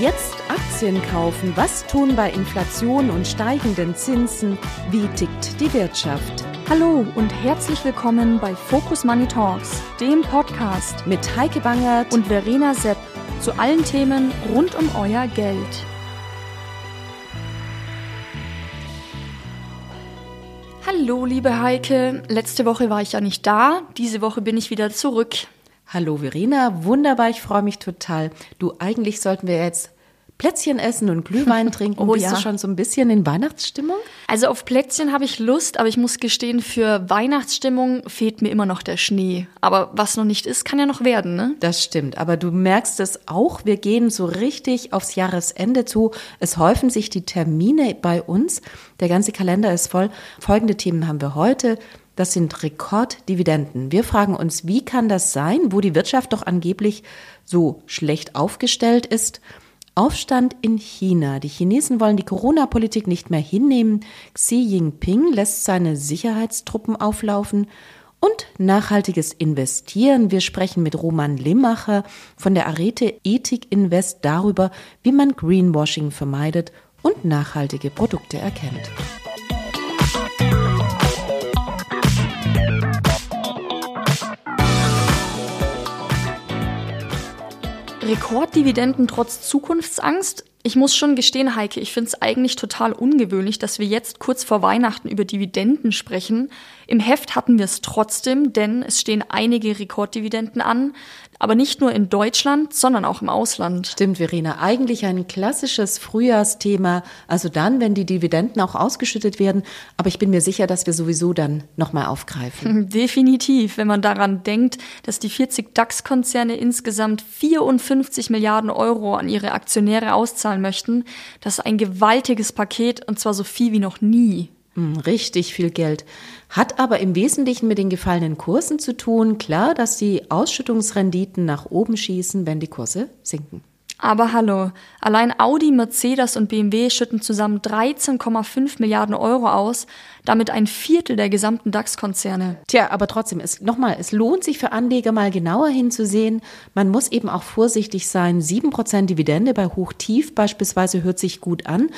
Jetzt Aktien kaufen. Was tun bei Inflation und steigenden Zinsen? Wie tickt die Wirtschaft? Hallo und herzlich willkommen bei Focus Money Talks, dem Podcast mit Heike Bangert und Verena Sepp zu allen Themen rund um euer Geld. Hallo, liebe Heike. Letzte Woche war ich ja nicht da. Diese Woche bin ich wieder zurück. Hallo Verena, wunderbar, ich freue mich total. Du, eigentlich sollten wir jetzt Plätzchen essen und Glühwein trinken. oh, Bist ja. du schon so ein bisschen in Weihnachtsstimmung? Also auf Plätzchen habe ich Lust, aber ich muss gestehen, für Weihnachtsstimmung fehlt mir immer noch der Schnee. Aber was noch nicht ist, kann ja noch werden, ne? Das stimmt, aber du merkst es auch, wir gehen so richtig aufs Jahresende zu. Es häufen sich die Termine bei uns. Der ganze Kalender ist voll. Folgende Themen haben wir heute. Das sind Rekorddividenden. Wir fragen uns, wie kann das sein, wo die Wirtschaft doch angeblich so schlecht aufgestellt ist? Aufstand in China. Die Chinesen wollen die Corona-Politik nicht mehr hinnehmen. Xi Jinping lässt seine Sicherheitstruppen auflaufen. Und nachhaltiges Investieren. Wir sprechen mit Roman Limmacher von der Arete Ethik Invest darüber, wie man Greenwashing vermeidet und nachhaltige Produkte erkennt. Rekorddividenden trotz Zukunftsangst? Ich muss schon gestehen, Heike, ich finde es eigentlich total ungewöhnlich, dass wir jetzt kurz vor Weihnachten über Dividenden sprechen. Im Heft hatten wir es trotzdem, denn es stehen einige Rekorddividenden an, aber nicht nur in Deutschland, sondern auch im Ausland. Stimmt, Verena. Eigentlich ein klassisches Frühjahrsthema. Also dann, wenn die Dividenden auch ausgeschüttet werden. Aber ich bin mir sicher, dass wir sowieso dann nochmal aufgreifen. Definitiv, wenn man daran denkt, dass die 40 DAX-Konzerne insgesamt 54 Milliarden Euro an ihre Aktionäre auszahlen möchten. Das ist ein gewaltiges Paket und zwar so viel wie noch nie. Richtig viel Geld. Hat aber im Wesentlichen mit den gefallenen Kursen zu tun. Klar, dass die Ausschüttungsrenditen nach oben schießen, wenn die Kurse sinken. Aber hallo, allein Audi, Mercedes und BMW schütten zusammen 13,5 Milliarden Euro aus, damit ein Viertel der gesamten DAX-Konzerne. Tja, aber trotzdem, es, nochmal, es lohnt sich für Anleger mal genauer hinzusehen. Man muss eben auch vorsichtig sein. 7% Dividende bei Hoch-Tief beispielsweise hört sich gut an.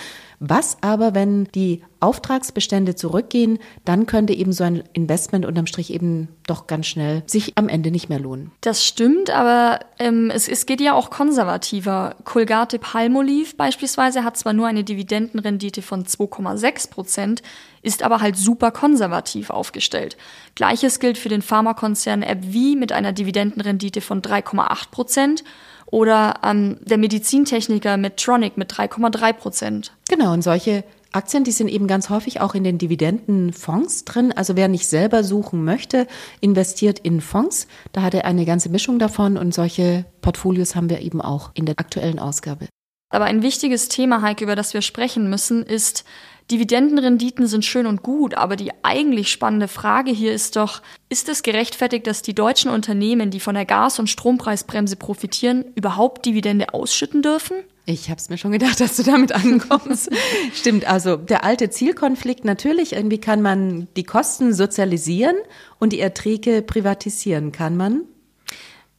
Was aber, wenn die Auftragsbestände zurückgehen, dann könnte eben so ein Investment unterm Strich eben doch ganz schnell sich am Ende nicht mehr lohnen. Das stimmt, aber ähm, es, es geht ja auch konservativer. Colgate Palmolive beispielsweise hat zwar nur eine Dividendenrendite von 2,6 Prozent, ist aber halt super konservativ aufgestellt. Gleiches gilt für den Pharmakonzern AbbVie mit einer Dividendenrendite von 3,8 Prozent oder ähm, der Medizintechniker Medtronic mit 3,3 Prozent. Genau, und solche Aktien, die sind eben ganz häufig auch in den Dividendenfonds drin. Also wer nicht selber suchen möchte, investiert in Fonds. Da hat er eine ganze Mischung davon und solche Portfolios haben wir eben auch in der aktuellen Ausgabe. Aber ein wichtiges Thema, Heike, über das wir sprechen müssen, ist, Dividendenrenditen sind schön und gut, aber die eigentlich spannende Frage hier ist doch, ist es gerechtfertigt, dass die deutschen Unternehmen, die von der Gas- und Strompreisbremse profitieren, überhaupt Dividende ausschütten dürfen? Ich habe es mir schon gedacht, dass du damit ankommst. Stimmt, also der alte Zielkonflikt natürlich, irgendwie kann man die Kosten sozialisieren und die Erträge privatisieren, kann man?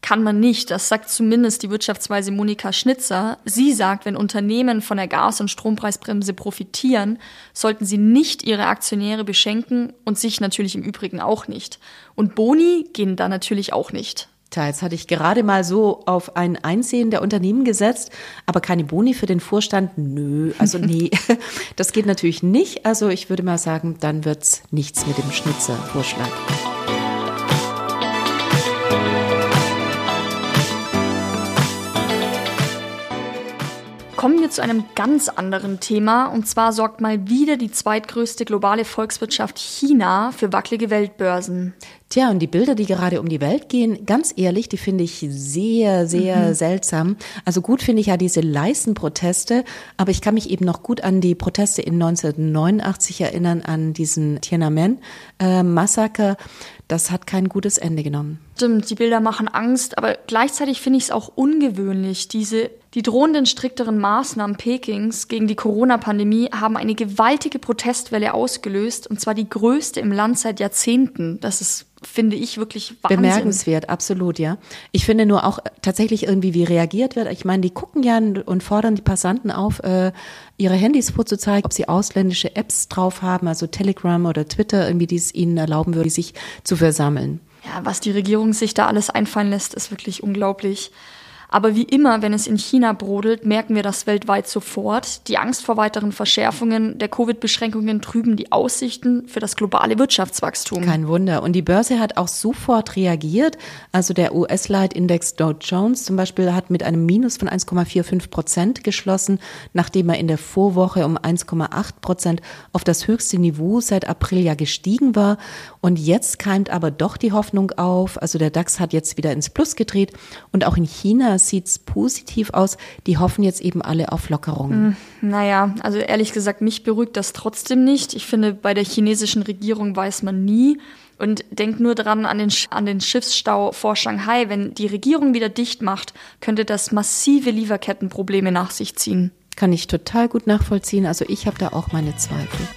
Kann man nicht. Das sagt zumindest die Wirtschaftsweise Monika Schnitzer. Sie sagt, wenn Unternehmen von der Gas- und Strompreisbremse profitieren, sollten sie nicht ihre Aktionäre beschenken und sich natürlich im Übrigen auch nicht. Und Boni gehen da natürlich auch nicht. Tja, jetzt hatte ich gerade mal so auf ein Einsehen der Unternehmen gesetzt, aber keine Boni für den Vorstand? Nö, also nee, das geht natürlich nicht. Also ich würde mal sagen, dann wird's nichts mit dem Schnitzer-Vorschlag. Kommen wir zu einem ganz anderen Thema. Und zwar sorgt mal wieder die zweitgrößte globale Volkswirtschaft China für wackelige Weltbörsen. Tja, und die Bilder, die gerade um die Welt gehen, ganz ehrlich, die finde ich sehr, sehr mhm. seltsam. Also gut finde ich ja diese Leistenproteste, aber ich kann mich eben noch gut an die Proteste in 1989 erinnern, an diesen Tiananmen-Massaker. Das hat kein gutes Ende genommen. Stimmt, die Bilder machen Angst, aber gleichzeitig finde ich es auch ungewöhnlich. Diese, die drohenden strikteren Maßnahmen Pekings gegen die Corona-Pandemie haben eine gewaltige Protestwelle ausgelöst, und zwar die größte im Land seit Jahrzehnten. Das ist finde ich wirklich Wahnsinn. Bemerkenswert, absolut, ja. Ich finde nur auch tatsächlich irgendwie, wie reagiert wird. Ich meine, die gucken ja und fordern die Passanten auf, äh, ihre Handys vorzuzeigen, ob sie ausländische Apps drauf haben, also Telegram oder Twitter, irgendwie, die es ihnen erlauben würde, sich zu versammeln. Ja, was die Regierung sich da alles einfallen lässt, ist wirklich unglaublich. Aber wie immer, wenn es in China brodelt, merken wir das weltweit sofort. Die Angst vor weiteren Verschärfungen der Covid-Beschränkungen trüben die Aussichten für das globale Wirtschaftswachstum. Kein Wunder. Und die Börse hat auch sofort reagiert. Also der US-Leitindex Dow Jones zum Beispiel hat mit einem Minus von 1,45 Prozent geschlossen, nachdem er in der Vorwoche um 1,8 Prozent auf das höchste Niveau seit April ja gestiegen war. Und jetzt keimt aber doch die Hoffnung auf. Also der DAX hat jetzt wieder ins Plus gedreht. Und auch in China sieht es positiv aus. Die hoffen jetzt eben alle auf Lockerungen. Hm, naja, also ehrlich gesagt, mich beruhigt das trotzdem nicht. Ich finde, bei der chinesischen Regierung weiß man nie. Und denkt nur dran an den, an den Schiffsstau vor Shanghai. Wenn die Regierung wieder dicht macht, könnte das massive Lieferkettenprobleme nach sich ziehen. Kann ich total gut nachvollziehen. Also ich habe da auch meine Zweifel.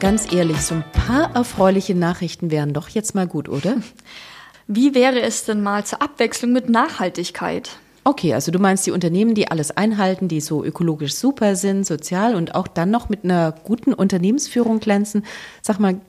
Ganz ehrlich, so ein paar erfreuliche Nachrichten wären doch jetzt mal gut, oder? Wie wäre es denn mal zur Abwechslung mit Nachhaltigkeit? Okay, also du meinst die Unternehmen, die alles einhalten, die so ökologisch super sind, sozial und auch dann noch mit einer guten Unternehmensführung glänzen. Sag mal,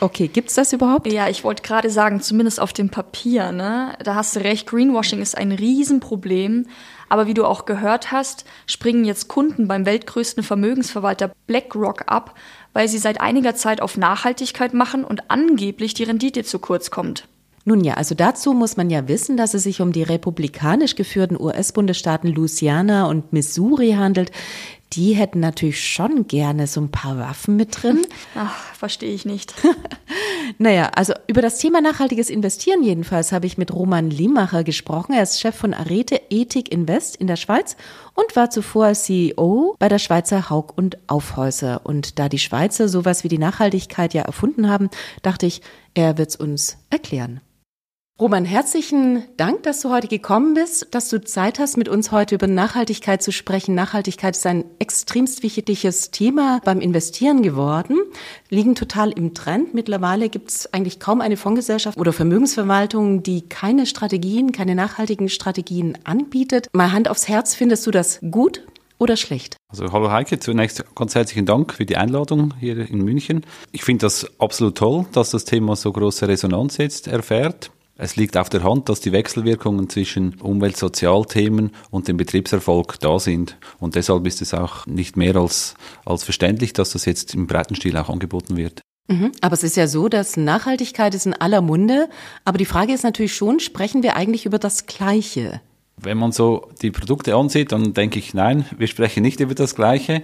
okay, gibt's das überhaupt? Ja, ich wollte gerade sagen, zumindest auf dem Papier, ne? Da hast du recht, Greenwashing ist ein Riesenproblem. Aber wie du auch gehört hast, springen jetzt Kunden beim weltgrößten Vermögensverwalter BlackRock ab, weil sie seit einiger Zeit auf Nachhaltigkeit machen und angeblich die Rendite zu kurz kommt. Nun ja, also dazu muss man ja wissen, dass es sich um die republikanisch geführten US-Bundesstaaten Louisiana und Missouri handelt. Die hätten natürlich schon gerne so ein paar Waffen mit drin. Ach, verstehe ich nicht. naja, also über das Thema nachhaltiges Investieren jedenfalls habe ich mit Roman Limacher gesprochen. Er ist Chef von Arete Ethik Invest in der Schweiz und war zuvor CEO bei der Schweizer Haug und Aufhäuser. Und da die Schweizer sowas wie die Nachhaltigkeit ja erfunden haben, dachte ich, er wird es uns erklären. Roman, herzlichen Dank, dass du heute gekommen bist, dass du Zeit hast, mit uns heute über Nachhaltigkeit zu sprechen. Nachhaltigkeit ist ein extremst wichtiges Thema beim Investieren geworden, liegen total im Trend. Mittlerweile gibt es eigentlich kaum eine Fondsgesellschaft oder Vermögensverwaltung, die keine Strategien, keine nachhaltigen Strategien anbietet. Mal Hand aufs Herz, findest du das gut? Oder schlecht? Also hallo Heike, zunächst ganz herzlichen Dank für die Einladung hier in München. Ich finde das absolut toll, dass das Thema so große Resonanz jetzt erfährt. Es liegt auf der Hand, dass die Wechselwirkungen zwischen Umwelt-Sozialthemen und dem Betriebserfolg da sind. Und deshalb ist es auch nicht mehr als, als verständlich, dass das jetzt im breiten Stil auch angeboten wird. Mhm. Aber es ist ja so, dass Nachhaltigkeit ist in aller Munde. Aber die Frage ist natürlich schon, sprechen wir eigentlich über das Gleiche? Wenn man so die Produkte ansieht, dann denke ich, nein, wir sprechen nicht über das Gleiche.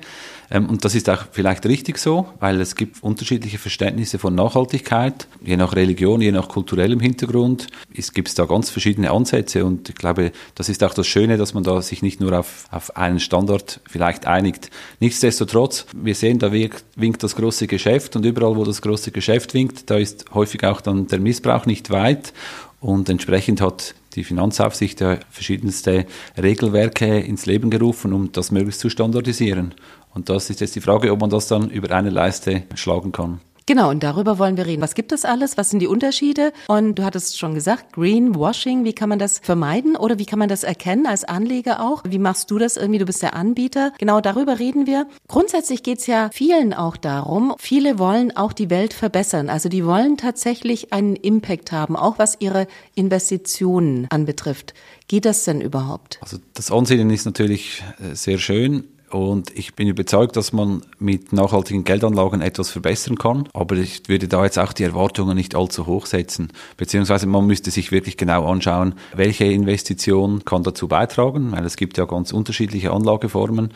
Ähm, und das ist auch vielleicht richtig so, weil es gibt unterschiedliche Verständnisse von Nachhaltigkeit. Je nach Religion, je nach kulturellem Hintergrund gibt es da ganz verschiedene Ansätze. Und ich glaube, das ist auch das Schöne, dass man da sich nicht nur auf, auf einen Standard vielleicht einigt. Nichtsdestotrotz, wir sehen, da winkt das große Geschäft und überall, wo das große Geschäft winkt, da ist häufig auch dann der Missbrauch nicht weit. Und entsprechend hat die Finanzaufsicht ja verschiedenste Regelwerke ins Leben gerufen, um das möglichst zu standardisieren. Und das ist jetzt die Frage, ob man das dann über eine Leiste schlagen kann. Genau, und darüber wollen wir reden. Was gibt es alles? Was sind die Unterschiede? Und du hattest schon gesagt, Greenwashing, wie kann man das vermeiden oder wie kann man das erkennen als Anleger auch? Wie machst du das irgendwie? Du bist der Anbieter. Genau darüber reden wir. Grundsätzlich geht es ja vielen auch darum, viele wollen auch die Welt verbessern. Also die wollen tatsächlich einen Impact haben, auch was ihre Investitionen anbetrifft. Geht das denn überhaupt? Also das Ansehen ist natürlich äh, sehr schön. Und ich bin überzeugt, dass man mit nachhaltigen Geldanlagen etwas verbessern kann. Aber ich würde da jetzt auch die Erwartungen nicht allzu hoch setzen. Beziehungsweise man müsste sich wirklich genau anschauen, welche Investition kann dazu beitragen, weil es gibt ja ganz unterschiedliche Anlageformen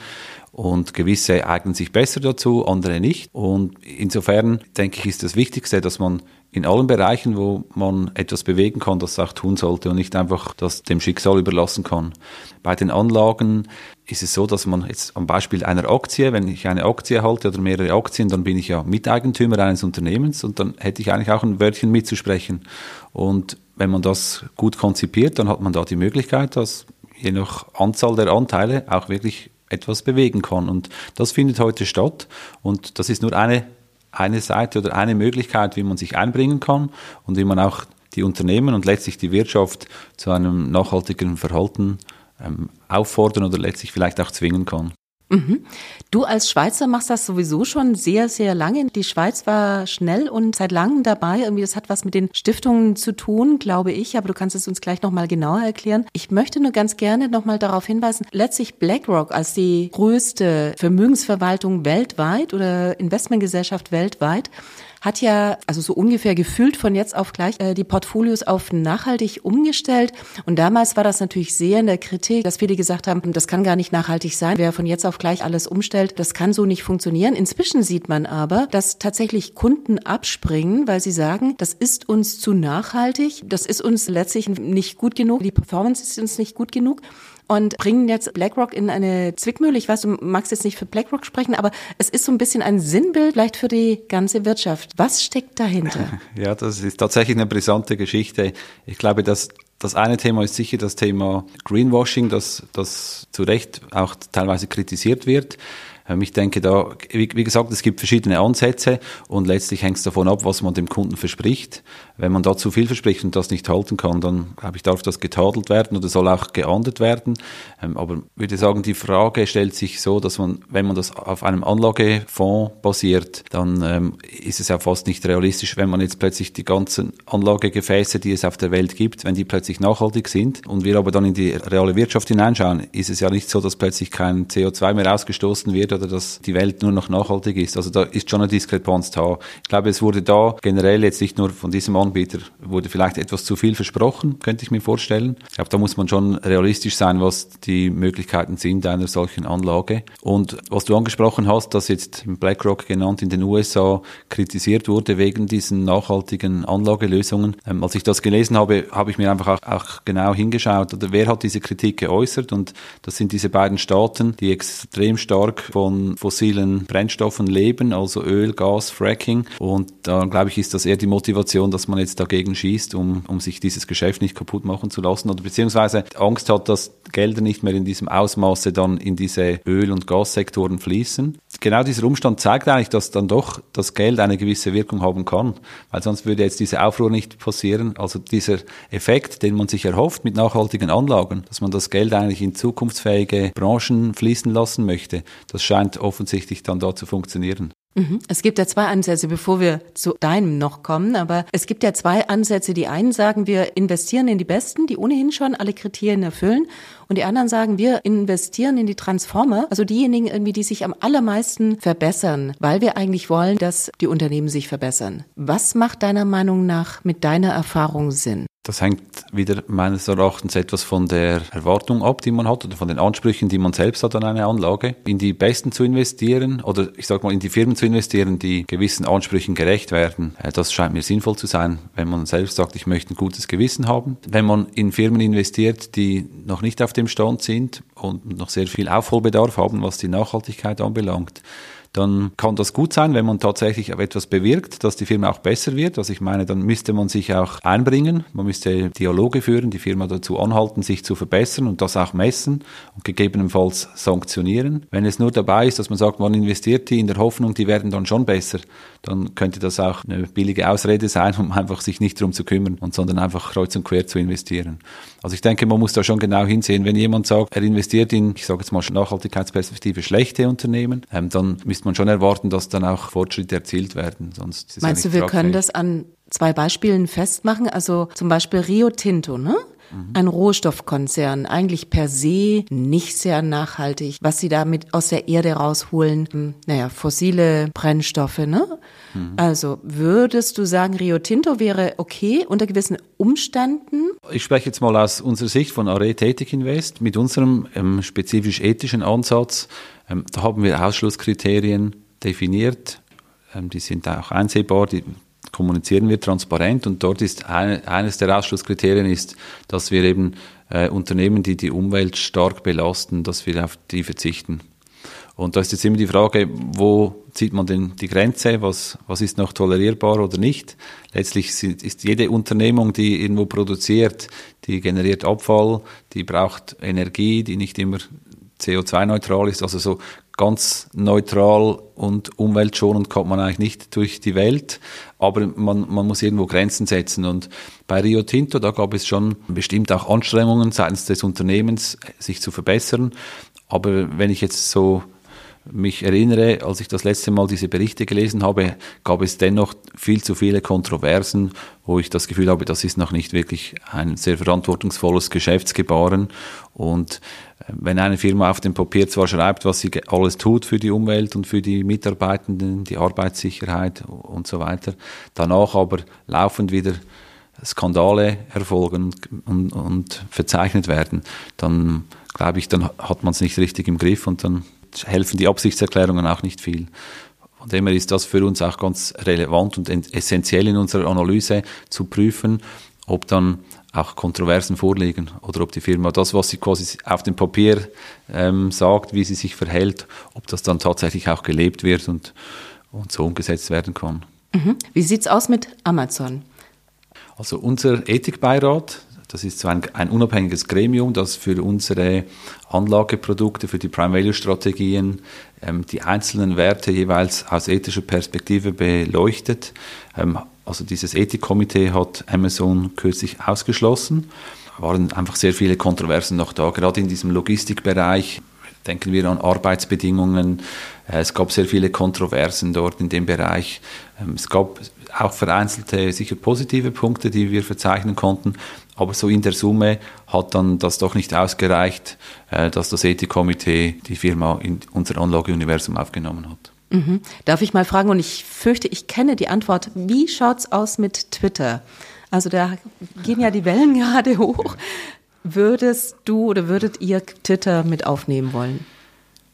und gewisse eignen sich besser dazu, andere nicht. Und insofern denke ich, ist das Wichtigste, dass man in allen Bereichen, wo man etwas bewegen kann, das auch tun sollte und nicht einfach das dem Schicksal überlassen kann. Bei den Anlagen ist es so, dass man jetzt am Beispiel einer Aktie, wenn ich eine Aktie halte oder mehrere Aktien, dann bin ich ja Miteigentümer eines Unternehmens und dann hätte ich eigentlich auch ein Wörtchen mitzusprechen. Und wenn man das gut konzipiert, dann hat man da die Möglichkeit, dass je nach Anzahl der Anteile auch wirklich etwas bewegen kann. Und das findet heute statt. Und das ist nur eine, eine Seite oder eine Möglichkeit, wie man sich einbringen kann und wie man auch die Unternehmen und letztlich die Wirtschaft zu einem nachhaltigeren Verhalten ähm, auffordern oder letztlich vielleicht auch zwingen kann. Mhm. Du als Schweizer machst das sowieso schon sehr, sehr lange. Die Schweiz war schnell und seit langem dabei. Irgendwie, das hat was mit den Stiftungen zu tun, glaube ich. Aber du kannst es uns gleich nochmal genauer erklären. Ich möchte nur ganz gerne nochmal darauf hinweisen, letztlich BlackRock als die größte Vermögensverwaltung weltweit oder Investmentgesellschaft weltweit hat ja also so ungefähr gefühlt von jetzt auf gleich äh, die Portfolios auf nachhaltig umgestellt. Und damals war das natürlich sehr in der Kritik, dass viele gesagt haben, das kann gar nicht nachhaltig sein. Wer von jetzt auf gleich alles umstellt, das kann so nicht funktionieren. Inzwischen sieht man aber, dass tatsächlich Kunden abspringen, weil sie sagen, das ist uns zu nachhaltig, das ist uns letztlich nicht gut genug, die Performance ist uns nicht gut genug und bringen jetzt BlackRock in eine Zwickmühle. Ich weiß, du magst jetzt nicht für BlackRock sprechen, aber es ist so ein bisschen ein Sinnbild vielleicht für die ganze Wirtschaft. Was steckt dahinter? Ja, das ist tatsächlich eine brisante Geschichte. Ich glaube, dass das eine Thema ist sicher das Thema Greenwashing, das, das zu Recht auch teilweise kritisiert wird. Ähm, ich denke da, wie, gesagt, es gibt verschiedene Ansätze und letztlich hängt es davon ab, was man dem Kunden verspricht. Wenn man da zu viel verspricht und das nicht halten kann, dann glaube ich, darf das getadelt werden oder soll auch geahndet werden. Ähm, aber ich würde sagen, die Frage stellt sich so, dass man, wenn man das auf einem Anlagefonds basiert, dann ähm, ist es ja fast nicht realistisch, wenn man jetzt plötzlich die ganzen Anlagegefäße, die es auf der Welt gibt, wenn die plötzlich nachhaltig sind und wir aber dann in die reale Wirtschaft hineinschauen, ist es ja nicht so, dass plötzlich kein CO2 mehr ausgestoßen wird oder dass die Welt nur noch nachhaltig ist. Also da ist schon eine Diskrepanz da. Ich glaube, es wurde da generell jetzt nicht nur von diesem Anbieter, wurde vielleicht etwas zu viel versprochen, könnte ich mir vorstellen. Ich glaube, da muss man schon realistisch sein, was die Möglichkeiten sind einer solchen Anlage. Und was du angesprochen hast, dass jetzt BlackRock genannt in den USA kritisiert wurde wegen diesen nachhaltigen Anlagelösungen. Ähm, als ich das gelesen habe, habe ich mir einfach auch, auch genau hingeschaut, oder wer hat diese Kritik geäußert und das sind diese beiden Staaten, die extrem stark von von fossilen Brennstoffen leben, also Öl, Gas, Fracking. Und da glaube ich, ist das eher die Motivation, dass man jetzt dagegen schießt, um, um sich dieses Geschäft nicht kaputt machen zu lassen oder beziehungsweise Angst hat, dass Gelder nicht mehr in diesem Ausmaße dann in diese Öl- und Gassektoren fließen. Genau dieser Umstand zeigt eigentlich, dass dann doch das Geld eine gewisse Wirkung haben kann, weil sonst würde jetzt diese Aufruhr nicht passieren. Also dieser Effekt, den man sich erhofft mit nachhaltigen Anlagen, dass man das Geld eigentlich in zukunftsfähige Branchen fließen lassen möchte, das scheint scheint offensichtlich dann da zu funktionieren. Mhm. Es gibt ja zwei Ansätze, bevor wir zu deinem noch kommen, aber es gibt ja zwei Ansätze. Die einen sagen, wir investieren in die Besten, die ohnehin schon alle Kriterien erfüllen. Und die anderen sagen, wir investieren in die Transformer, also diejenigen irgendwie, die sich am allermeisten verbessern, weil wir eigentlich wollen, dass die Unternehmen sich verbessern. Was macht deiner Meinung nach mit deiner Erfahrung Sinn? Das hängt wieder meines Erachtens etwas von der Erwartung ab, die man hat oder von den Ansprüchen, die man selbst hat an eine Anlage. In die Besten zu investieren oder ich sage mal in die Firmen zu investieren, die gewissen Ansprüchen gerecht werden, äh, das scheint mir sinnvoll zu sein, wenn man selbst sagt, ich möchte ein gutes Gewissen haben. Wenn man in Firmen investiert, die noch nicht auf dem Stand sind und noch sehr viel Aufholbedarf haben, was die Nachhaltigkeit anbelangt, dann kann das gut sein, wenn man tatsächlich etwas bewirkt, dass die Firma auch besser wird. Also ich meine, dann müsste man sich auch einbringen, man müsste Dialoge führen, die Firma dazu anhalten, sich zu verbessern und das auch messen und gegebenenfalls sanktionieren. Wenn es nur dabei ist, dass man sagt, man investiert die in der Hoffnung, die werden dann schon besser, dann könnte das auch eine billige Ausrede sein, um einfach sich nicht darum zu kümmern und sondern einfach kreuz und quer zu investieren. Also ich denke, man muss da schon genau hinsehen. Wenn jemand sagt, er investiert in, ich sage jetzt mal Nachhaltigkeitsperspektive, schlechte Unternehmen, ähm, dann müsste man schon erwarten, dass dann auch Fortschritte erzielt werden. Sonst Meinst du, wir können das an zwei Beispielen festmachen? Also zum Beispiel Rio Tinto, ne? Ein Rohstoffkonzern, eigentlich per se nicht sehr nachhaltig. Was sie damit aus der Erde rausholen, hm, naja, fossile Brennstoffe, ne? Mhm. Also würdest du sagen, Rio Tinto wäre okay unter gewissen Umständen? Ich spreche jetzt mal aus unserer Sicht von Array Tätig Invest mit unserem ähm, spezifisch ethischen Ansatz. Ähm, da haben wir Ausschlusskriterien definiert. Ähm, die sind auch einsehbar. Die kommunizieren wir transparent und dort ist ein, eines der Ausschlusskriterien ist, dass wir eben äh, Unternehmen, die die Umwelt stark belasten, dass wir auf die verzichten. Und da ist jetzt immer die Frage, wo zieht man denn die Grenze, was, was ist noch tolerierbar oder nicht. Letztlich sind, ist jede Unternehmung, die irgendwo produziert, die generiert Abfall, die braucht Energie, die nicht immer CO2-neutral ist, also so ganz neutral und umweltschonend kommt man eigentlich nicht durch die Welt, aber man, man muss irgendwo Grenzen setzen. Und bei Rio Tinto, da gab es schon bestimmt auch Anstrengungen seitens des Unternehmens, sich zu verbessern. Aber wenn ich jetzt so mich erinnere, als ich das letzte Mal diese Berichte gelesen habe, gab es dennoch viel zu viele Kontroversen, wo ich das Gefühl habe, das ist noch nicht wirklich ein sehr verantwortungsvolles Geschäftsgebaren. Und wenn eine Firma auf dem Papier zwar schreibt, was sie alles tut für die Umwelt und für die Mitarbeitenden, die Arbeitssicherheit und so weiter, danach aber laufend wieder Skandale erfolgen und, und verzeichnet werden, dann glaube ich, dann hat man es nicht richtig im Griff und dann helfen die Absichtserklärungen auch nicht viel. Von dem her ist das für uns auch ganz relevant und essentiell in unserer Analyse zu prüfen, ob dann auch Kontroversen vorliegen oder ob die Firma das, was sie quasi auf dem Papier ähm, sagt, wie sie sich verhält, ob das dann tatsächlich auch gelebt wird und, und so umgesetzt werden kann. Mhm. Wie sieht es aus mit Amazon? Also unser Ethikbeirat, das ist so ein, ein, unabhängiges Gremium, das für unsere Anlageprodukte, für die Prime-Value-Strategien ähm, die einzelnen Werte jeweils aus ethischer Perspektive beleuchtet. Ähm, also dieses Ethikkomitee hat Amazon kürzlich ausgeschlossen. Waren einfach sehr viele Kontroversen noch da, gerade in diesem Logistikbereich. Denken wir an Arbeitsbedingungen. Äh, es gab sehr viele Kontroversen dort in dem Bereich. Ähm, es gab auch vereinzelte sicher positive Punkte, die wir verzeichnen konnten. Aber so in der Summe hat dann das doch nicht ausgereicht, äh, dass das Ethikkomitee die Firma in unser Anlageuniversum aufgenommen hat. Mhm. Darf ich mal fragen, und ich fürchte, ich kenne die Antwort, wie schaut es aus mit Twitter? Also da gehen ja die Wellen gerade hoch. Würdest du oder würdet ihr Twitter mit aufnehmen wollen?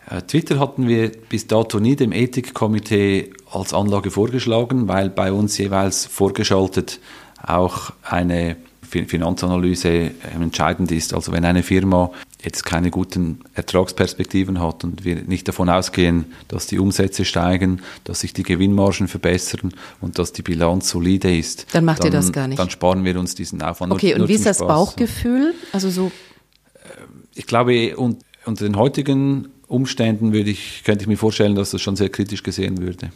Äh, Twitter hatten wir bis dato nie dem Ethikkomitee als Anlage vorgeschlagen, weil bei uns jeweils vorgeschaltet auch eine Finanzanalyse entscheidend ist. Also wenn eine Firma jetzt keine guten Ertragsperspektiven hat und wir nicht davon ausgehen, dass die Umsätze steigen, dass sich die Gewinnmargen verbessern und dass die Bilanz solide ist, dann macht dann, ihr das gar nicht. Dann sparen wir uns diesen Aufwand. Okay, nur, und wie ist das Spaß. Bauchgefühl? Also so. Ich glaube, unter den heutigen Umständen würde ich, könnte ich mir vorstellen, dass das schon sehr kritisch gesehen würde.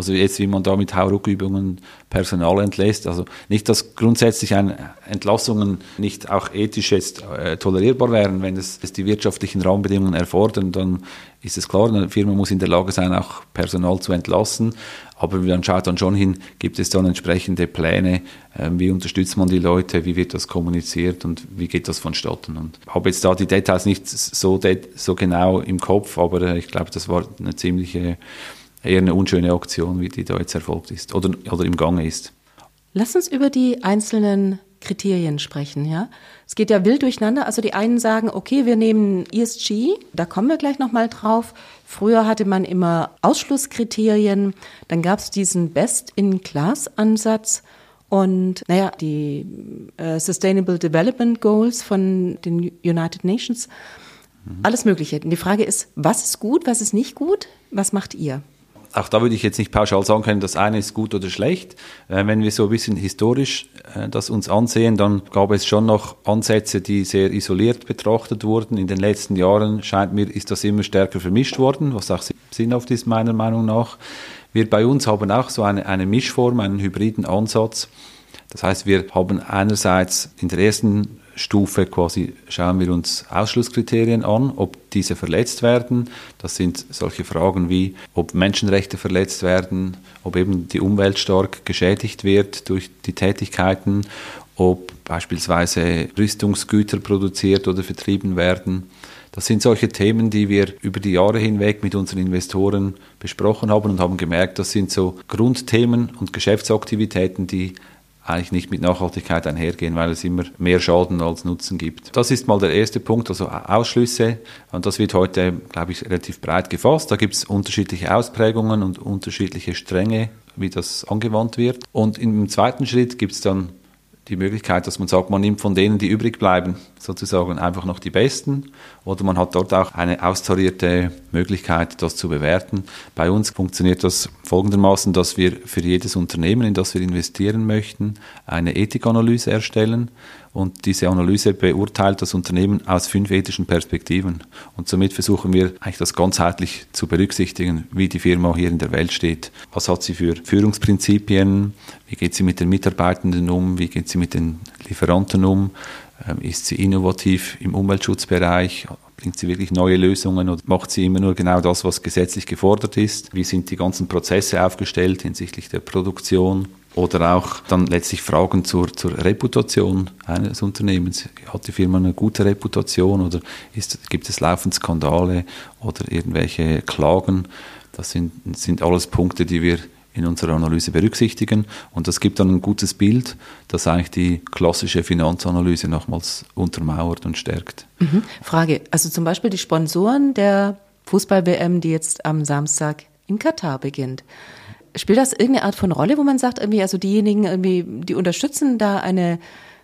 Also jetzt, wie man da mit Hauruckübungen Personal entlässt. Also nicht, dass grundsätzlich ein, Entlassungen nicht auch ethisch jetzt äh, tolerierbar wären, wenn es, es, die wirtschaftlichen Rahmenbedingungen erfordern, dann ist es klar, eine Firma muss in der Lage sein, auch Personal zu entlassen. Aber man schaut dann schon hin, gibt es dann entsprechende Pläne, äh, wie unterstützt man die Leute, wie wird das kommuniziert und wie geht das vonstatten. Und ich habe jetzt da die Details nicht so, so genau im Kopf, aber äh, ich glaube, das war eine ziemliche eher eine unschöne Aktion, wie die da jetzt erfolgt ist oder, oder im Gange ist. Lass uns über die einzelnen Kriterien sprechen, ja. Es geht ja wild durcheinander. Also die einen sagen, okay, wir nehmen ESG, da kommen wir gleich nochmal drauf. Früher hatte man immer Ausschlusskriterien, dann gab es diesen Best-in-Class-Ansatz und naja, die äh, Sustainable Development Goals von den United Nations, mhm. alles Mögliche. Und die Frage ist, was ist gut, was ist nicht gut? Was macht ihr? Auch da würde ich jetzt nicht pauschal sagen können, das eine ist gut oder schlecht. Äh, wenn wir so ein bisschen historisch äh, das uns ansehen, dann gab es schon noch Ansätze, die sehr isoliert betrachtet wurden. In den letzten Jahren scheint mir, ist das immer stärker vermischt worden, was auch sinnhaft ist meiner Meinung nach. Wir bei uns haben auch so eine, eine Mischform, einen hybriden Ansatz. Das heißt, wir haben einerseits in der ersten Stufe quasi schauen wir uns Ausschlusskriterien an, ob diese verletzt werden. Das sind solche Fragen wie, ob Menschenrechte verletzt werden, ob eben die Umwelt stark geschädigt wird durch die Tätigkeiten, ob beispielsweise Rüstungsgüter produziert oder vertrieben werden. Das sind solche Themen, die wir über die Jahre hinweg mit unseren Investoren besprochen haben und haben gemerkt, das sind so Grundthemen und Geschäftsaktivitäten, die eigentlich nicht mit Nachhaltigkeit einhergehen, weil es immer mehr Schaden als Nutzen gibt. Das ist mal der erste Punkt, also Ausschlüsse. Und das wird heute, glaube ich, relativ breit gefasst. Da gibt es unterschiedliche Ausprägungen und unterschiedliche Stränge, wie das angewandt wird. Und im zweiten Schritt gibt es dann die Möglichkeit, dass man sagt, man nimmt von denen, die übrig bleiben, sozusagen einfach noch die besten. Oder man hat dort auch eine austarierte Möglichkeit, das zu bewerten. Bei uns funktioniert das folgendermaßen, dass wir für jedes Unternehmen, in das wir investieren möchten, eine Ethikanalyse erstellen und diese Analyse beurteilt das Unternehmen aus fünf ethischen Perspektiven. Und somit versuchen wir eigentlich das ganzheitlich zu berücksichtigen, wie die Firma hier in der Welt steht. Was hat sie für Führungsprinzipien? Wie geht sie mit den Mitarbeitenden um? Wie geht sie mit den Lieferanten um? Ähm, ist sie innovativ im Umweltschutzbereich? Bringt sie wirklich neue Lösungen oder macht sie immer nur genau das, was gesetzlich gefordert ist? Wie sind die ganzen Prozesse aufgestellt hinsichtlich der Produktion? Oder auch dann letztlich Fragen zur, zur Reputation eines Unternehmens. Hat die Firma eine gute Reputation oder ist, gibt es laufend Skandale oder irgendwelche Klagen? Das sind, sind alles Punkte, die wir in unserer Analyse berücksichtigen. Und das gibt dann ein gutes Bild, das eigentlich die klassische Finanzanalyse nochmals untermauert und stärkt. Mhm. Frage, also zum Beispiel die Sponsoren der Fußball-WM, die jetzt am Samstag in Katar beginnt. Spielt das irgendeine Art von Rolle, wo man sagt, irgendwie, also diejenigen irgendwie, die unterstützen da eine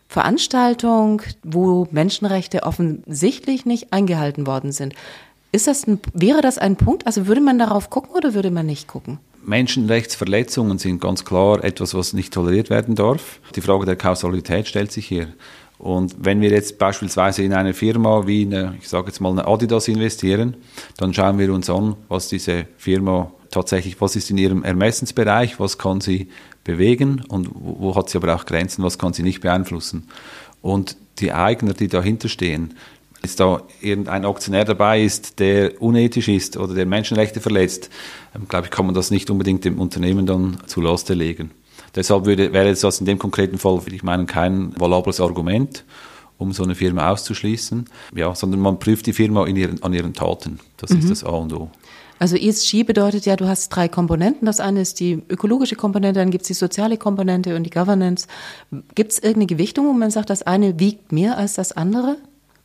Veranstaltung, wo Menschenrechte offensichtlich nicht eingehalten worden sind? Ist das ein, wäre das ein Punkt? Also würde man darauf gucken oder würde man nicht gucken? Menschenrechtsverletzungen sind ganz klar etwas, was nicht toleriert werden darf. Die Frage der Kausalität stellt sich hier. Und wenn wir jetzt beispielsweise in eine Firma wie eine, ich sage jetzt mal eine Adidas investieren, dann schauen wir uns an, was diese Firma tatsächlich, was ist in ihrem Ermessensbereich, was kann sie bewegen und wo, wo hat sie aber auch Grenzen, was kann sie nicht beeinflussen. Und die Eigner, die dahinter stehen, ist da irgendein Aktionär dabei ist, der unethisch ist oder der Menschenrechte verletzt, ähm, glaube ich, kann man das nicht unbedingt dem Unternehmen dann zu Laste legen. Deshalb würde, wäre das in dem konkreten Fall, würde ich meinen, kein valables Argument, um so eine Firma auszuschließen, ja, sondern man prüft die Firma ihren, an ihren Taten. Das mhm. ist das A und O. Also ESG bedeutet ja, du hast drei Komponenten. Das eine ist die ökologische Komponente, dann gibt es die soziale Komponente und die Governance. Gibt es irgendeine Gewichtung, wo man sagt, das eine wiegt mehr als das andere?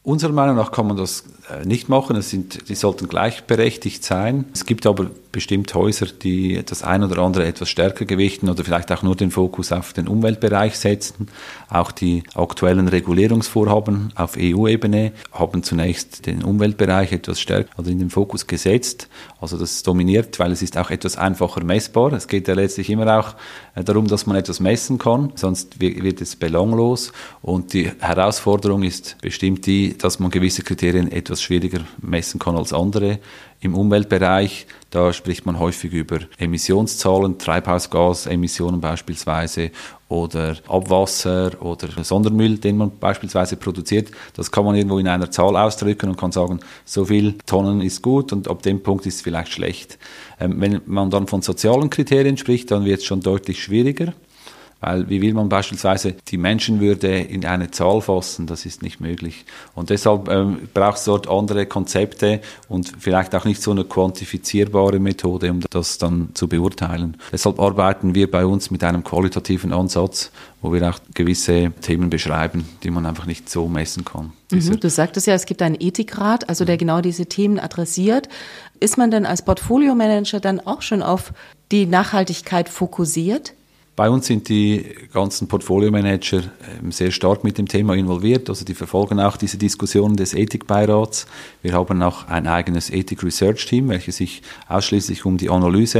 Unserer Meinung nach kann man das äh, nicht machen. Es sind, die sollten gleichberechtigt sein. Es gibt aber bestimmt Häuser, die das ein oder andere etwas stärker gewichten oder vielleicht auch nur den Fokus auf den Umweltbereich setzen. Auch die aktuellen Regulierungsvorhaben auf EU-Ebene haben zunächst den Umweltbereich etwas stärker oder in den Fokus gesetzt. Also das dominiert, weil es ist auch etwas einfacher messbar. Es geht ja letztlich immer auch äh, darum, dass man etwas messen kann, sonst wird es belanglos. Und die Herausforderung ist bestimmt die, dass man gewisse Kriterien etwas schwieriger messen kann als andere. Im Umweltbereich, da spricht man häufig über Emissionszahlen, Treibhausgasemissionen beispielsweise oder Abwasser oder Sondermüll, den man beispielsweise produziert. Das kann man irgendwo in einer Zahl ausdrücken und kann sagen, so viel Tonnen ist gut und ab dem Punkt ist es vielleicht schlecht. Ähm, wenn man dann von sozialen Kriterien spricht, dann wird es schon deutlich schwieriger. Weil wie will man beispielsweise die Menschenwürde in eine Zahl fassen? Das ist nicht möglich. Und deshalb ähm, braucht es dort andere Konzepte und vielleicht auch nicht so eine quantifizierbare Methode, um das dann zu beurteilen. Deshalb arbeiten wir bei uns mit einem qualitativen Ansatz, wo wir auch gewisse Themen beschreiben, die man einfach nicht so messen kann. Mhm, du sagtest ja, es gibt einen Ethikrat, also der genau diese Themen adressiert. Ist man denn als Portfolio-Manager dann auch schon auf die Nachhaltigkeit fokussiert? Bei uns sind die ganzen Portfolio-Manager ähm, sehr stark mit dem Thema involviert. Also die verfolgen auch diese Diskussionen des Ethikbeirats. Wir haben auch ein eigenes Ethik-Research-Team, welches sich ausschließlich um die Analyse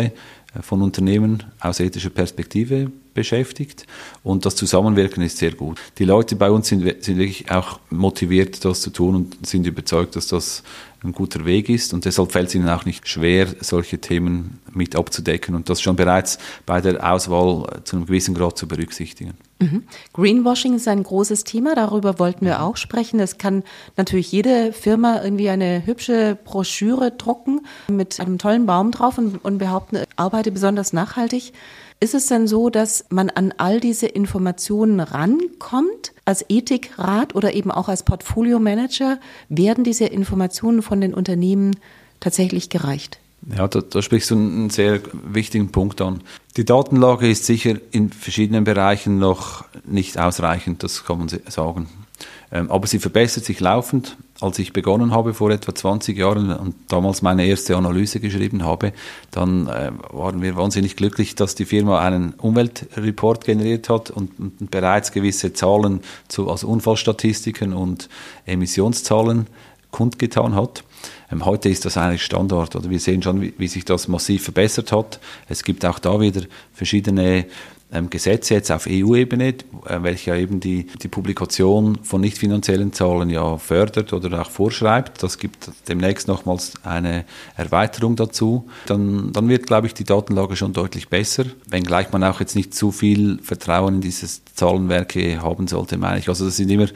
äh, von Unternehmen aus ethischer Perspektive beschäftigt und das Zusammenwirken ist sehr gut. Die Leute bei uns sind, sind wirklich auch motiviert, das zu tun und sind überzeugt, dass das ein guter Weg ist und deshalb fällt es ihnen auch nicht schwer, solche Themen mit abzudecken und das schon bereits bei der Auswahl zu einem gewissen Grad zu berücksichtigen. Mhm. Greenwashing ist ein großes Thema, darüber wollten wir auch sprechen. Es kann natürlich jede Firma irgendwie eine hübsche Broschüre drucken mit einem tollen Baum drauf und, und behaupten, arbeite besonders nachhaltig. Ist es denn so, dass man an all diese Informationen rankommt? Als Ethikrat oder eben auch als Portfolio-Manager werden diese Informationen von den Unternehmen tatsächlich gereicht? Ja, da, da sprichst du einen sehr wichtigen Punkt an. Die Datenlage ist sicher in verschiedenen Bereichen noch nicht ausreichend, das kann man sagen. Ähm, aber sie verbessert sich laufend. Als ich begonnen habe vor etwa 20 Jahren und damals meine erste Analyse geschrieben habe, dann äh, waren wir wahnsinnig glücklich, dass die Firma einen Umweltreport generiert hat und, bereits gewisse Zahlen zu, also Unfallstatistiken und Emissionszahlen kundgetan hat. Ähm, heute ist das eigentlich Standard. Oder wir sehen schon, wie, wie, sich das massiv verbessert hat. Es gibt auch da wieder verschiedene ähm, Gesetze jetzt auf EU-Ebene, äh, welche ja eben die, die Publikation von nicht finanziellen Zahlen ja fördert oder auch vorschreibt. Das gibt demnächst nochmals eine Erweiterung dazu. Dann, dann wird, glaube ich, die Datenlage schon deutlich besser, wenngleich man auch jetzt nicht zu viel Vertrauen in dieses Zahlenwerke haben sollte, meine ich. Also das sind immer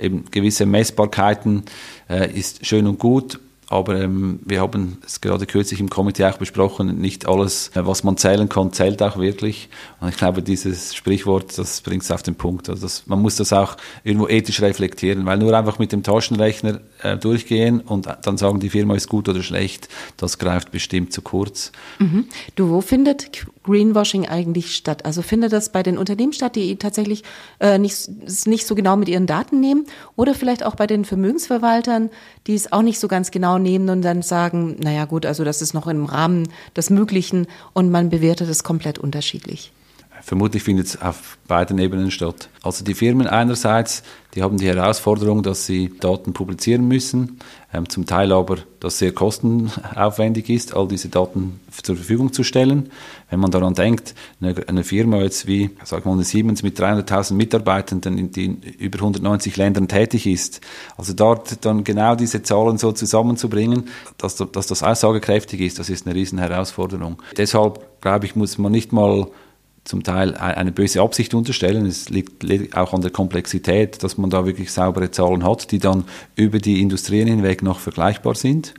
eben gewisse Messbarkeiten, äh, ist schön und gut, aber ähm, wir haben es gerade kürzlich im Komitee auch besprochen, nicht alles, äh, was man zählen kann, zählt auch wirklich. Und ich glaube, dieses Sprichwort, das bringt es auf den Punkt. Also das, man muss das auch irgendwo ethisch reflektieren, weil nur einfach mit dem Taschenrechner äh, durchgehen und dann sagen, die Firma ist gut oder schlecht, das greift bestimmt zu kurz. Mhm. Du, wo findet Greenwashing eigentlich statt? Also findet das bei den Unternehmen statt, die tatsächlich äh, nicht, nicht so genau mit ihren Daten nehmen oder vielleicht auch bei den Vermögensverwaltern, die es auch nicht so ganz genau nehmen und dann sagen, naja gut, also das ist noch im Rahmen des Möglichen und man bewertet es komplett unterschiedlich. Vermutlich findet es auf beiden Ebenen statt. Also die Firmen einerseits, die haben die Herausforderung, dass sie Daten publizieren müssen, ähm, zum Teil aber, dass sehr kostenaufwendig ist, all diese Daten zur Verfügung zu stellen. Wenn man daran denkt, eine, eine Firma jetzt wie, sag mal, eine Siemens mit 300.000 Mitarbeitenden, die in über 190 Ländern tätig ist, also dort dann genau diese Zahlen so zusammenzubringen, dass, dass das aussagekräftig ist, das ist eine riesen Herausforderung. Deshalb, glaube ich, muss man nicht mal zum Teil eine böse Absicht unterstellen. Es liegt auch an der Komplexität, dass man da wirklich saubere Zahlen hat, die dann über die Industrien hinweg noch vergleichbar sind.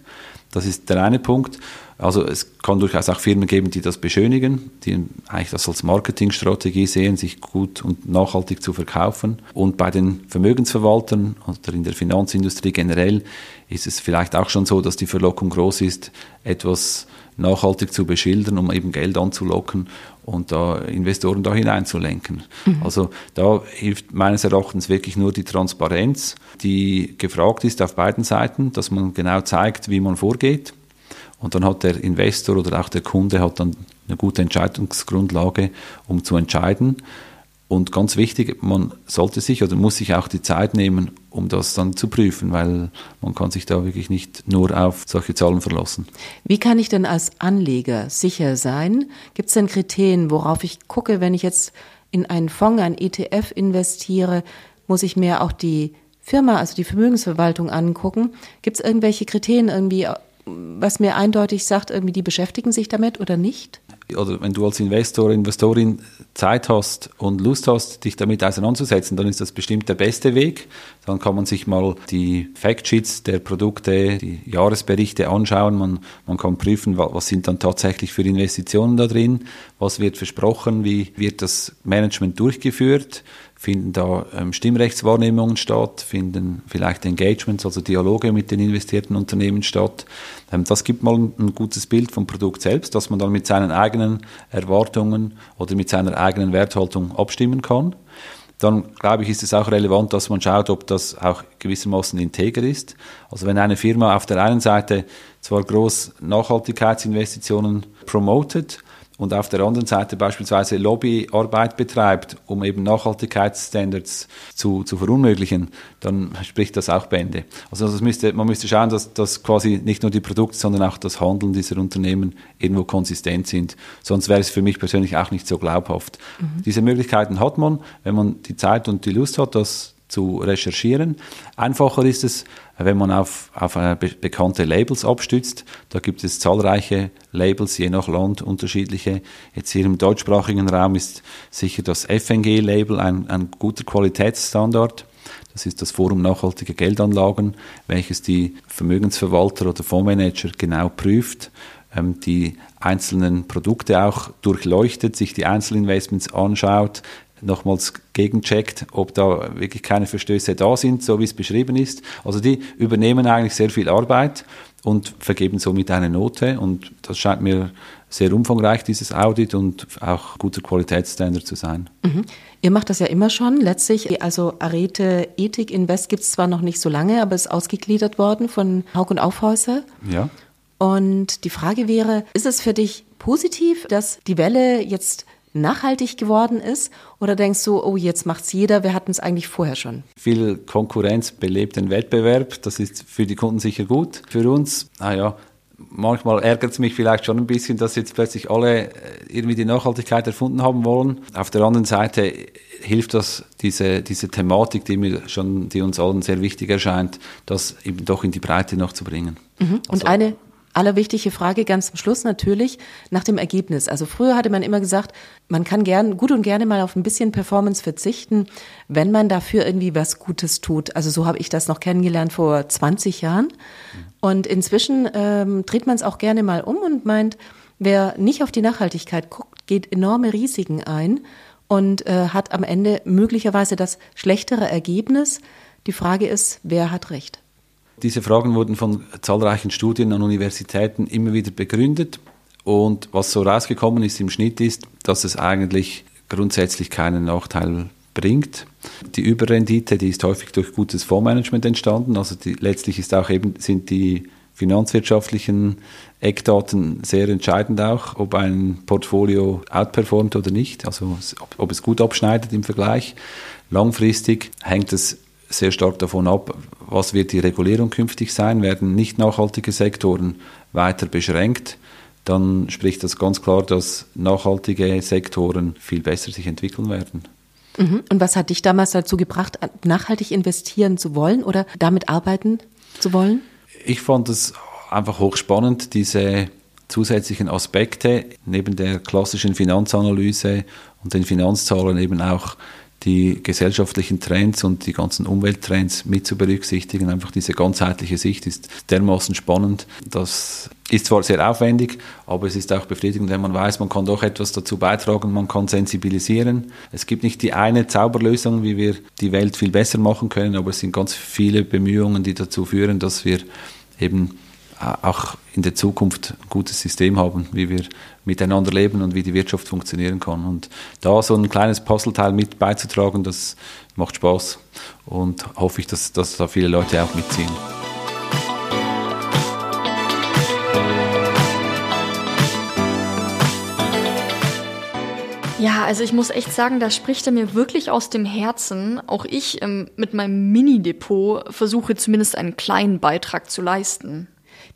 Das ist der eine Punkt. Also es kann durchaus auch Firmen geben, die das beschönigen, die eigentlich das als Marketingstrategie sehen, sich gut und nachhaltig zu verkaufen. Und bei den Vermögensverwaltern oder in der Finanzindustrie generell ist es vielleicht auch schon so, dass die Verlockung groß ist, etwas nachhaltig zu beschildern, um eben Geld anzulocken und da Investoren da hineinzulenken. Mhm. Also da hilft meines Erachtens wirklich nur die Transparenz, die gefragt ist auf beiden Seiten, dass man genau zeigt, wie man vorgeht. Und dann hat der Investor oder auch der Kunde hat dann eine gute Entscheidungsgrundlage, um zu entscheiden. Und ganz wichtig, man sollte sich oder muss sich auch die Zeit nehmen, um das dann zu prüfen, weil man kann sich da wirklich nicht nur auf solche Zahlen verlassen. Wie kann ich denn als Anleger sicher sein? Gibt es denn Kriterien, worauf ich gucke, wenn ich jetzt in einen Fonds, ein ETF investiere? Muss ich mir auch die Firma, also die Vermögensverwaltung angucken? Gibt es irgendwelche Kriterien irgendwie, was mir eindeutig sagt, irgendwie die beschäftigen sich damit oder nicht? Oder wenn du als Investor, Investorin Zeit hast und Lust hast, dich damit auseinanderzusetzen, dann ist das bestimmt der beste Weg. Dann kann man sich mal die Factsheets der Produkte, die Jahresberichte anschauen. Man, man kann prüfen, was sind dann tatsächlich für Investitionen da drin, was wird versprochen, wie wird das Management durchgeführt, finden da ähm, Stimmrechtswahrnehmungen statt, finden vielleicht Engagements, also Dialoge mit den investierten Unternehmen statt. Ähm, das gibt mal ein, ein, gutes Bild vom Produkt selbst, dass man dann mit seinen eigenen Erwartungen oder mit seiner eigenen Werthaltung abstimmen kann. Dann glaube ich, ist es auch relevant, dass man schaut, ob das auch gewissermaßen integer ist. Also wenn eine Firma auf der einen Seite zwar groß Nachhaltigkeitsinvestitionen promotet, und auf der anderen Seite beispielsweise Lobbyarbeit betreibt, um eben Nachhaltigkeitsstandards zu, zu verunmöglichen, dann spricht das auch Bände. Also das müsste, man müsste schauen, dass, dass quasi nicht nur die Produkte, sondern auch das Handeln dieser Unternehmen irgendwo konsistent sind. Sonst wäre es für mich persönlich auch nicht so glaubhaft. Mhm. Diese Möglichkeiten hat man, wenn man die Zeit und die Lust hat, das zu recherchieren. Einfacher ist es, wenn man auf, auf be bekannte Labels abstützt. Da gibt es zahlreiche Labels, je nach Land unterschiedliche. Jetzt hier im deutschsprachigen Raum ist sicher das FNG-Label ein, ein guter Qualitätsstandard. Das ist das Forum Nachhaltige Geldanlagen, welches die Vermögensverwalter oder Fondsmanager genau prüft, ähm, die einzelnen Produkte auch durchleuchtet, sich die Einzelinvestments anschaut, nochmals gegencheckt, ob da wirklich keine Verstöße da sind, so wie es beschrieben ist. Also die übernehmen eigentlich sehr viel Arbeit und vergeben somit eine Note und das scheint mir sehr umfangreich, dieses Audit, und auch guter Qualitätsstandard zu sein. Mhm. Ihr macht das ja immer schon. Letztlich, also Arete Ethik Invest gibt es zwar noch nicht so lange, aber ist ausgegliedert worden von Haug und Aufhäuser. Ja. Und die Frage wäre, ist es für dich positiv, dass die Welle jetzt nachhaltig geworden ist? Oder denkst du, oh, jetzt macht's jeder, wir hatten es eigentlich vorher schon? Viel Konkurrenz belebt den Wettbewerb, das ist für die Kunden sicher gut. Für uns, naja, manchmal ärgert es mich vielleicht schon ein bisschen, dass jetzt plötzlich alle äh, irgendwie die Nachhaltigkeit erfunden haben wollen. Auf der anderen Seite hilft das, diese, diese Thematik, die, mir schon, die uns allen sehr wichtig erscheint, das eben doch in die Breite noch zu bringen. Mhm. Und also, eine allerwichtige Frage ganz zum Schluss natürlich nach dem Ergebnis. Also früher hatte man immer gesagt, man kann gern, gut und gerne mal auf ein bisschen Performance verzichten, wenn man dafür irgendwie was Gutes tut. Also so habe ich das noch kennengelernt vor 20 Jahren. Und inzwischen ähm, dreht man es auch gerne mal um und meint, wer nicht auf die Nachhaltigkeit guckt, geht enorme Risiken ein und äh, hat am Ende möglicherweise das schlechtere Ergebnis. Die Frage ist, wer hat recht? Diese Fragen wurden von zahlreichen Studien an Universitäten immer wieder begründet. Und was so rausgekommen ist im Schnitt ist, dass es eigentlich grundsätzlich keinen Nachteil bringt. Die Überrendite, die ist häufig durch gutes Fondsmanagement entstanden. Also die, letztlich ist auch eben, sind die finanzwirtschaftlichen Eckdaten sehr entscheidend auch, ob ein Portfolio outperformt oder nicht, also ob, ob es gut abschneidet im Vergleich. Langfristig hängt es sehr stark davon ab, was wird die Regulierung künftig sein. Werden nicht nachhaltige Sektoren weiter beschränkt, dann spricht das ganz klar, dass nachhaltige Sektoren viel besser sich entwickeln werden. Mhm. Und was hat dich damals dazu gebracht, nachhaltig investieren zu wollen oder damit arbeiten zu wollen? Ich fand es einfach hochspannend, diese zusätzlichen Aspekte neben der klassischen Finanzanalyse und den Finanzzahlen eben auch die gesellschaftlichen Trends und die ganzen Umwelttrends mit zu berücksichtigen. Einfach diese ganzheitliche Sicht ist dermaßen spannend. Das ist zwar sehr aufwendig, aber es ist auch befriedigend, wenn man weiß, man kann doch etwas dazu beitragen, man kann sensibilisieren. Es gibt nicht die eine Zauberlösung, wie wir die Welt viel besser machen können, aber es sind ganz viele Bemühungen, die dazu führen, dass wir eben auch in der Zukunft ein gutes System haben, wie wir miteinander leben und wie die Wirtschaft funktionieren kann. Und da so ein kleines Puzzleteil mit beizutragen, das macht Spaß und hoffe ich, dass, dass da viele Leute auch mitziehen. Ja, also ich muss echt sagen, da spricht er mir wirklich aus dem Herzen. Auch ich ähm, mit meinem Mini-Depot versuche zumindest einen kleinen Beitrag zu leisten.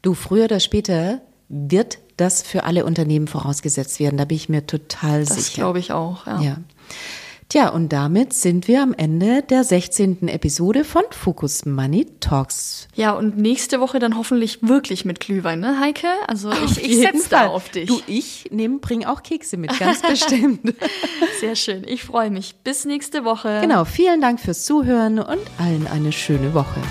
Du, früher oder später wird das für alle Unternehmen vorausgesetzt werden. Da bin ich mir total das sicher. Das glaube ich auch, ja. ja. Tja, und damit sind wir am Ende der 16. Episode von Focus Money Talks. Ja, und nächste Woche dann hoffentlich wirklich mit Glühwein, ne, Heike? Also ich, ich setze da auf dich. Du, ich nehm, bring auch Kekse mit, ganz bestimmt. Sehr schön, ich freue mich. Bis nächste Woche. Genau, vielen Dank fürs Zuhören und allen eine schöne Woche.